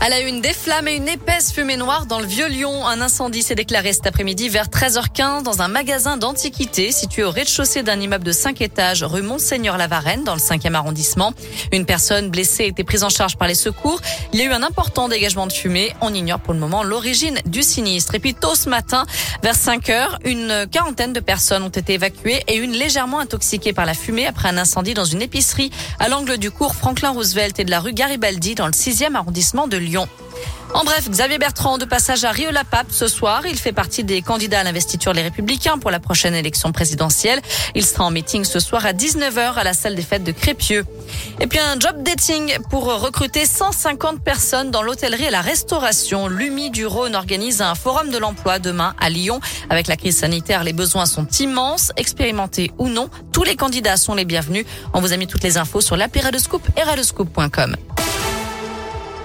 À la une, des flammes et une épaisse fumée noire dans le Vieux-Lyon. Un incendie s'est déclaré cet après-midi vers 13h15 dans un magasin d'antiquités situé au rez-de-chaussée d'un immeuble de 5 étages rue Monseigneur-Lavarenne dans le 5e arrondissement. Une personne blessée a été prise en charge par les secours. Il y a eu un important dégagement de fumée. On ignore pour le moment l'origine du sinistre. Et puis tôt ce matin, vers 5 heures, une quarantaine de personnes ont été évacuées et une légèrement intoxiquée par la fumée après un incendie dans une épicerie à l'angle du cours Franklin Roosevelt et de la rue Garibaldi dans le 6e arrondissement de Lyon. En bref, Xavier Bertrand de passage à Rio-la-Pape ce soir. Il fait partie des candidats à l'investiture Les Républicains pour la prochaine élection présidentielle. Il sera en meeting ce soir à 19h à la salle des fêtes de Crépieux. Et puis un job dating pour recruter 150 personnes dans l'hôtellerie et la restauration. L'UMI du Rhône organise un forum de l'emploi demain à Lyon. Avec la crise sanitaire, les besoins sont immenses, expérimentés ou non. Tous les candidats sont les bienvenus. On vous a mis toutes les infos sur l'appli et radescoop.com.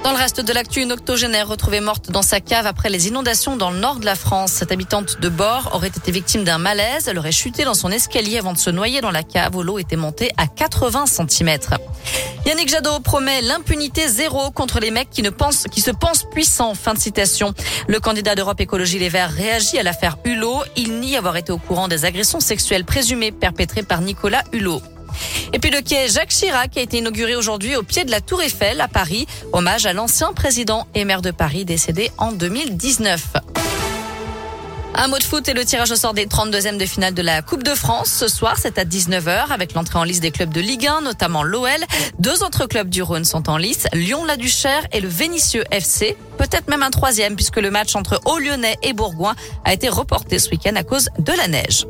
Dans le reste de l'actu, une octogénaire retrouvée morte dans sa cave après les inondations dans le nord de la France. Cette habitante de bord aurait été victime d'un malaise. Elle aurait chuté dans son escalier avant de se noyer dans la cave où l'eau était montée à 80 cm. Yannick Jadot promet l'impunité zéro contre les mecs qui ne pensent, qui se pensent puissants. Fin de citation. Le candidat d'Europe Écologie Les Verts réagit à l'affaire Hulot. Il nie avoir été au courant des agressions sexuelles présumées perpétrées par Nicolas Hulot. Et puis le quai Jacques Chirac a été inauguré aujourd'hui au pied de la Tour Eiffel à Paris, hommage à l'ancien président et maire de Paris décédé en 2019. Un mot de foot et le tirage au sort des 32e de finale de la Coupe de France. Ce soir, c'est à 19h avec l'entrée en liste des clubs de Ligue 1, notamment l'OL. Deux autres clubs du Rhône sont en lice, Lyon-la-Duchère et le Vénitieux FC. Peut-être même un troisième puisque le match entre Haut-Lyonnais et Bourgoin a été reporté ce week-end à cause de la neige.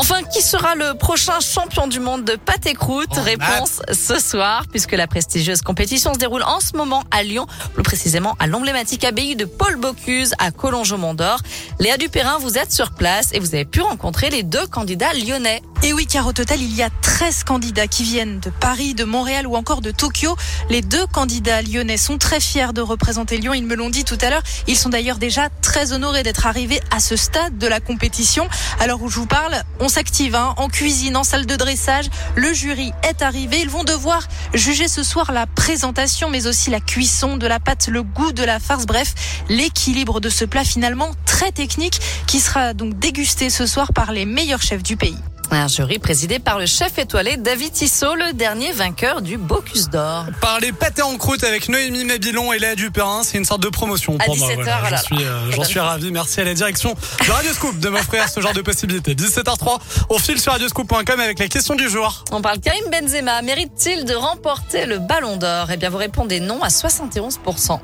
Enfin, qui sera le prochain champion du monde de pâté croûte Oh, Réponse ce soir, puisque la prestigieuse compétition se déroule en ce moment à Lyon, plus précisément à l'emblématique abbaye de Paul Bocuse à Collonges-Mont-d'Or. Léa Dupérin, vous êtes sur place et vous avez pu rencontrer les deux candidats lyonnais. Et oui, car au total, il y a 13 candidats qui viennent de Paris, de Montréal ou encore de Tokyo. Les deux candidats lyonnais sont très fiers de représenter Lyon. Ils me l'ont dit tout à l'heure. Ils sont d'ailleurs déjà très honorés d'être arrivés à ce stade de la compétition. Alors où je vous parle, on s'active hein, en cuisine, en salle de dressage. Le jury est arrivé. Ils vont devoir juger ce soir la présentation, mais aussi la cuisson de la pâte, le goût de la farce. Bref, l'équilibre de ce plat finalement très technique qui sera donc dégusté ce soir par les meilleurs chefs du pays. Un jury présidé par le chef étoilé David Tissot, le dernier vainqueur du Bocuse d'Or. Par les pâtés en croûte avec Noémie Mabilon et Léa Dupérin, c'est une sorte de promotion À pour moi. 17h, Voilà, voilà. J'en suis, euh, suis ravi. Merci à la direction de Radio Scoop de m'offrir ce genre de possibilités. 17h03, on file sur radioscoop.com avec la question du jour. On parle Karim Benzema. Mérite-t-il de remporter le ballon d'or? Eh bien, vous répondez non à 71%.